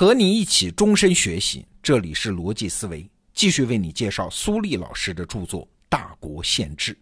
和你一起终身学习，这里是逻辑思维，继续为你介绍苏立老师的著作《大国宪制》。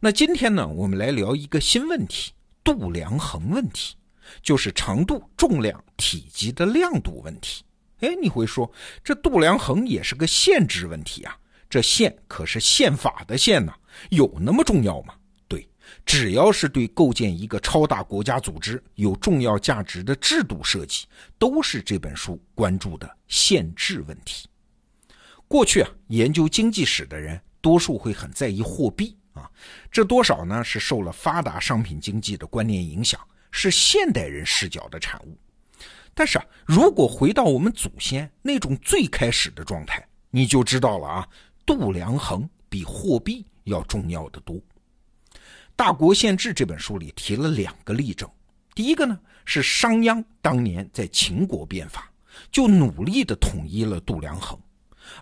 那今天呢，我们来聊一个新问题——度量衡问题，就是长度、重量、体积的亮度问题。哎，你会说，这度量衡也是个限制问题啊？这宪可是宪法的宪呐，有那么重要吗？只要是对构建一个超大国家组织有重要价值的制度设计，都是这本书关注的限制问题。过去啊，研究经济史的人多数会很在意货币啊，这多少呢是受了发达商品经济的观念影响，是现代人视角的产物。但是啊，如果回到我们祖先那种最开始的状态，你就知道了啊，度量衡比货币要重要的多。《大国宪制》这本书里提了两个例证，第一个呢是商鞅当年在秦国变法，就努力的统一了度量衡，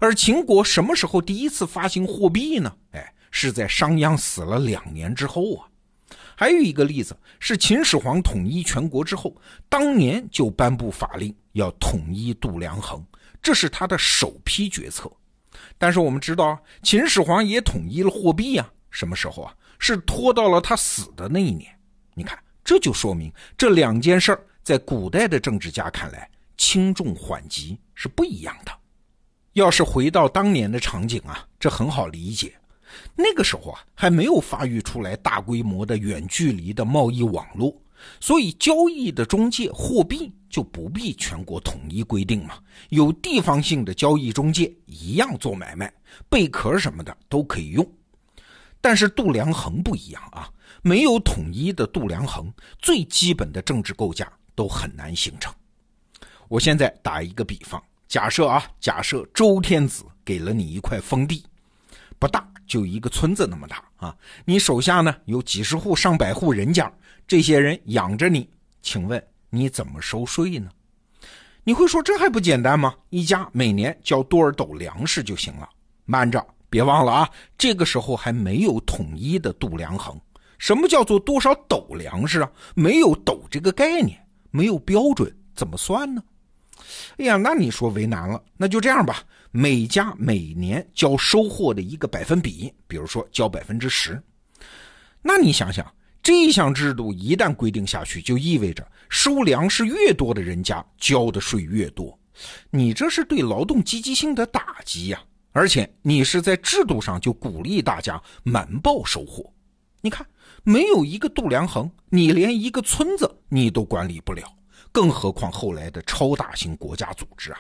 而秦国什么时候第一次发行货币呢？哎，是在商鞅死了两年之后啊。还有一个例子是秦始皇统一全国之后，当年就颁布法令要统一度量衡，这是他的首批决策。但是我们知道，秦始皇也统一了货币啊，什么时候啊？是拖到了他死的那一年，你看，这就说明这两件事儿在古代的政治家看来，轻重缓急是不一样的。要是回到当年的场景啊，这很好理解。那个时候啊，还没有发育出来大规模的远距离的贸易网络，所以交易的中介货币就不必全国统一规定嘛，有地方性的交易中介一样做买卖，贝壳什么的都可以用。但是度量衡不一样啊，没有统一的度量衡，最基本的政治构架都很难形成。我现在打一个比方，假设啊，假设周天子给了你一块封地，不大，就一个村子那么大啊，你手下呢有几十户、上百户人家，这些人养着你，请问你怎么收税呢？你会说这还不简单吗？一家每年交多少斗粮食就行了。慢着。别忘了啊，这个时候还没有统一的度量衡。什么叫做多少斗粮食啊？没有斗这个概念，没有标准，怎么算呢？哎呀，那你说为难了。那就这样吧，每家每年交收获的一个百分比，比如说交百分之十。那你想想，这项制度一旦规定下去，就意味着收粮食越多的人家交的税越多。你这是对劳动积极性的打击呀！而且你是在制度上就鼓励大家瞒报收获，你看没有一个度量衡，你连一个村子你都管理不了，更何况后来的超大型国家组织啊！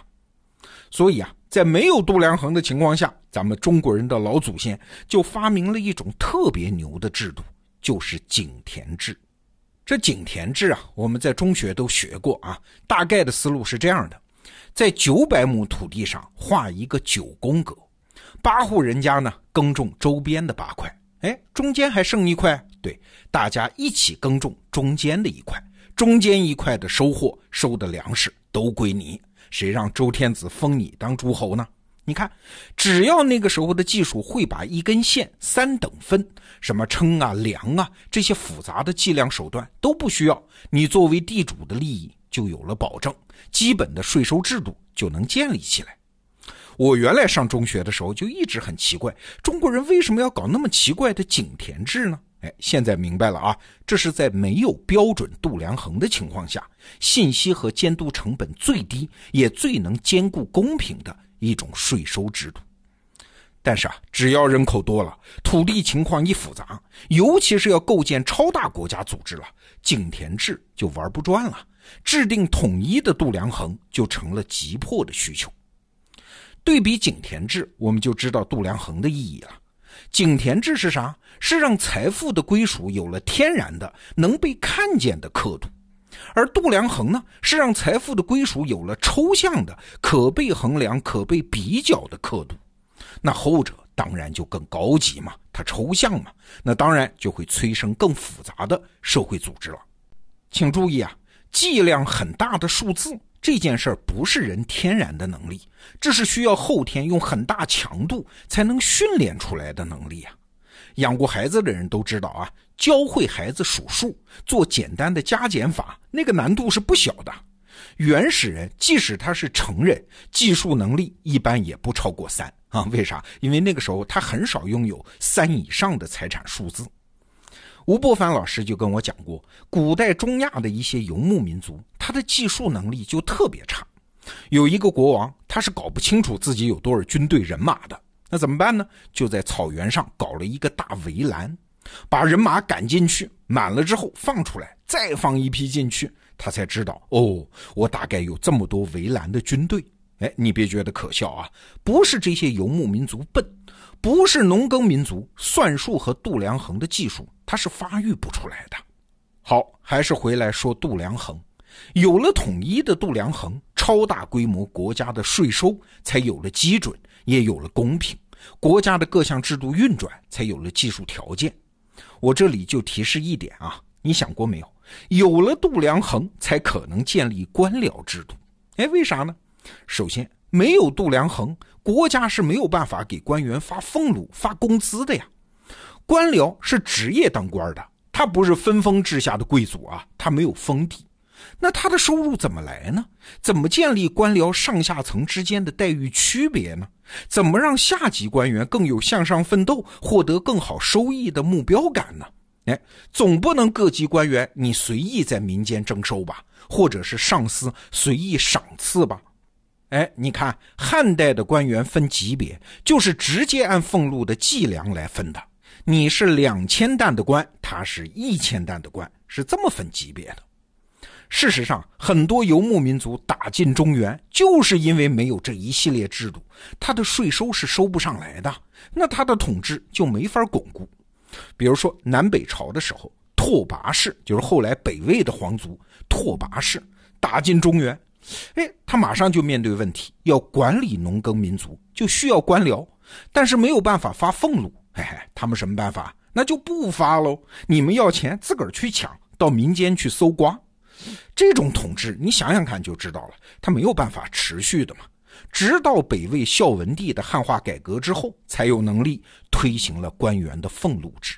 所以啊，在没有度量衡的情况下，咱们中国人的老祖先就发明了一种特别牛的制度，就是井田制。这井田制啊，我们在中学都学过啊，大概的思路是这样的：在九百亩土地上画一个九宫格。八户人家呢，耕种周边的八块，哎，中间还剩一块，对，大家一起耕种中间的一块，中间一块的收获收的粮食都归你，谁让周天子封你当诸侯呢？你看，只要那个时候的技术会把一根线三等分，什么称啊、量啊这些复杂的计量手段都不需要，你作为地主的利益就有了保证，基本的税收制度就能建立起来。我原来上中学的时候就一直很奇怪，中国人为什么要搞那么奇怪的井田制呢？哎，现在明白了啊，这是在没有标准度量衡的情况下，信息和监督成本最低，也最能兼顾公平的一种税收制度。但是啊，只要人口多了，土地情况一复杂，尤其是要构建超大国家组织了，井田制就玩不转了，制定统一的度量衡就成了急迫的需求。对比井田制，我们就知道度量衡的意义了。井田制是啥？是让财富的归属有了天然的、能被看见的刻度，而度量衡呢，是让财富的归属有了抽象的、可被衡量、可被比较的刻度。那后者当然就更高级嘛，它抽象嘛，那当然就会催生更复杂的社会组织了。请注意啊，计量很大的数字。这件事儿不是人天然的能力，这是需要后天用很大强度才能训练出来的能力啊！养过孩子的人都知道啊，教会孩子数数、做简单的加减法，那个难度是不小的。原始人即使他是成人，计数能力一般也不超过三啊？为啥？因为那个时候他很少拥有三以上的财产数字。吴伯凡老师就跟我讲过，古代中亚的一些游牧民族，他的计数能力就特别差。有一个国王，他是搞不清楚自己有多少军队人马的，那怎么办呢？就在草原上搞了一个大围栏，把人马赶进去，满了之后放出来，再放一批进去，他才知道哦，我大概有这么多围栏的军队。哎，你别觉得可笑啊，不是这些游牧民族笨。不是农耕民族，算术和度量衡的技术，它是发育不出来的。好，还是回来说度量衡，有了统一的度量衡，超大规模国家的税收才有了基准，也有了公平，国家的各项制度运转才有了技术条件。我这里就提示一点啊，你想过没有？有了度量衡，才可能建立官僚制度。哎，为啥呢？首先，没有度量衡。国家是没有办法给官员发俸禄、发工资的呀。官僚是职业当官的，他不是分封制下的贵族啊，他没有封地，那他的收入怎么来呢？怎么建立官僚上下层之间的待遇区别呢？怎么让下级官员更有向上奋斗、获得更好收益的目标感呢？哎，总不能各级官员你随意在民间征收吧，或者是上司随意赏赐吧？哎，你看汉代的官员分级别，就是直接按俸禄的计量来分的。你是两千担的官，他是一千担的官，是这么分级别的。事实上，很多游牧民族打进中原，就是因为没有这一系列制度，他的税收是收不上来的，那他的统治就没法巩固。比如说南北朝的时候，拓跋氏就是后来北魏的皇族，拓跋氏打进中原。哎，他马上就面对问题，要管理农耕民族，就需要官僚，但是没有办法发俸禄。哎，他们什么办法？那就不发喽。你们要钱，自个儿去抢，到民间去搜刮。这种统治，你想想看就知道了，他没有办法持续的嘛。直到北魏孝文帝的汉化改革之后，才有能力推行了官员的俸禄制。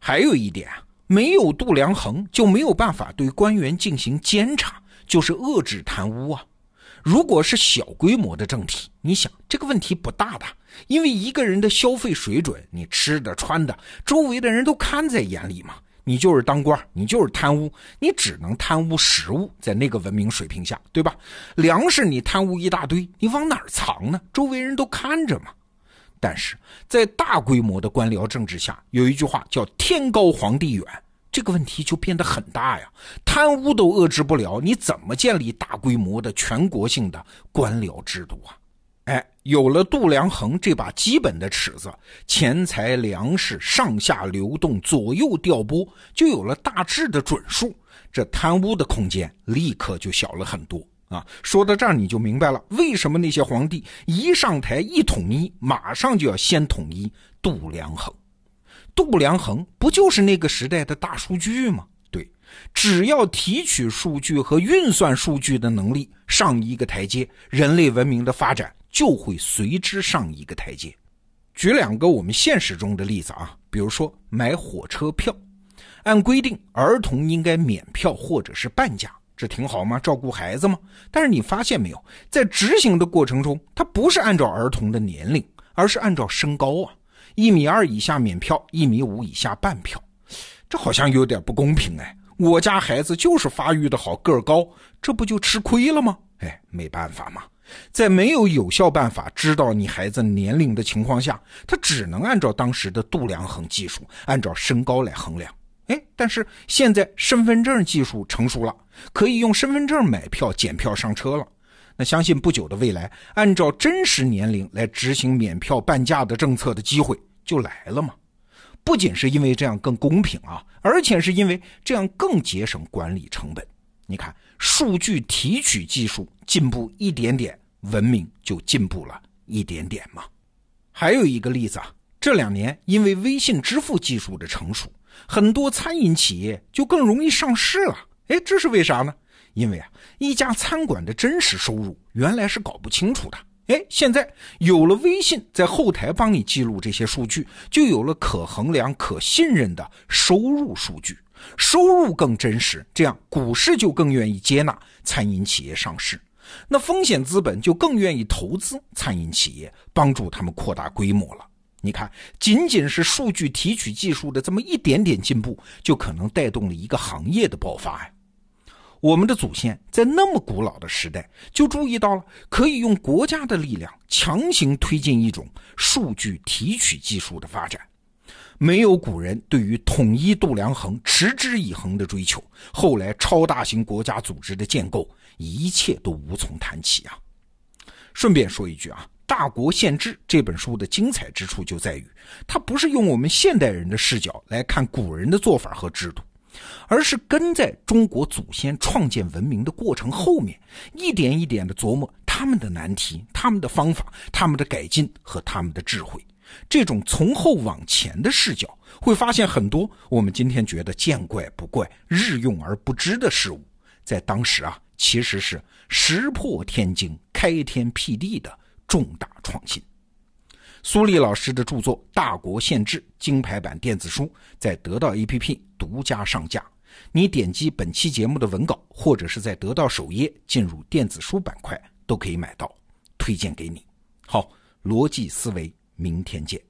还有一点啊，没有度量衡，就没有办法对官员进行监察。就是遏制贪污啊！如果是小规模的政体，你想这个问题不大的，因为一个人的消费水准，你吃的穿的，周围的人都看在眼里嘛。你就是当官，你就是贪污，你只能贪污食物，在那个文明水平下，对吧？粮食你贪污一大堆，你往哪儿藏呢？周围人都看着嘛。但是在大规模的官僚政治下，有一句话叫“天高皇帝远”。这个问题就变得很大呀，贪污都遏制不了，你怎么建立大规模的全国性的官僚制度啊？哎，有了度量衡这把基本的尺子，钱财粮食上下流动、左右调拨，就有了大致的准数，这贪污的空间立刻就小了很多啊！说到这儿，你就明白了为什么那些皇帝一上台一统一，马上就要先统一度量衡。度量衡不就是那个时代的大数据吗？对，只要提取数据和运算数据的能力上一个台阶，人类文明的发展就会随之上一个台阶。举两个我们现实中的例子啊，比如说买火车票，按规定儿童应该免票或者是半价，这挺好吗？照顾孩子吗？但是你发现没有，在执行的过程中，它不是按照儿童的年龄，而是按照身高啊。一米二以下免票，一米五以下半票，这好像有点不公平哎！我家孩子就是发育的好，个儿高，这不就吃亏了吗？哎，没办法嘛，在没有有效办法知道你孩子年龄的情况下，他只能按照当时的度量衡技术，按照身高来衡量。哎，但是现在身份证技术成熟了，可以用身份证买票、检票、上车了。那相信不久的未来，按照真实年龄来执行免票半价的政策的机会就来了嘛？不仅是因为这样更公平啊，而且是因为这样更节省管理成本。你看，数据提取技术进步一点点，文明就进步了一点点嘛。还有一个例子啊，这两年因为微信支付技术的成熟，很多餐饮企业就更容易上市了。哎，这是为啥呢？因为啊，一家餐馆的真实收入原来是搞不清楚的。哎，现在有了微信在后台帮你记录这些数据，就有了可衡量、可信任的收入数据，收入更真实，这样股市就更愿意接纳餐饮企业上市，那风险资本就更愿意投资餐饮企业，帮助他们扩大规模了。你看，仅仅是数据提取技术的这么一点点进步，就可能带动了一个行业的爆发呀。我们的祖先在那么古老的时代就注意到了，可以用国家的力量强行推进一种数据提取技术的发展。没有古人对于统一度量衡持之以恒的追求，后来超大型国家组织的建构，一切都无从谈起啊。顺便说一句啊，《大国宪制》这本书的精彩之处就在于，它不是用我们现代人的视角来看古人的做法和制度。而是跟在中国祖先创建文明的过程后面，一点一点的琢磨他们的难题、他们的方法、他们的改进和他们的智慧。这种从后往前的视角，会发现很多我们今天觉得见怪不怪、日用而不知的事物，在当时啊，其实是石破天惊、开天辟地的重大创新。苏丽老师的著作《大国宪制》金牌版电子书在得到 APP 独家上架，你点击本期节目的文稿，或者是在得到首页进入电子书板块都可以买到，推荐给你。好，逻辑思维，明天见。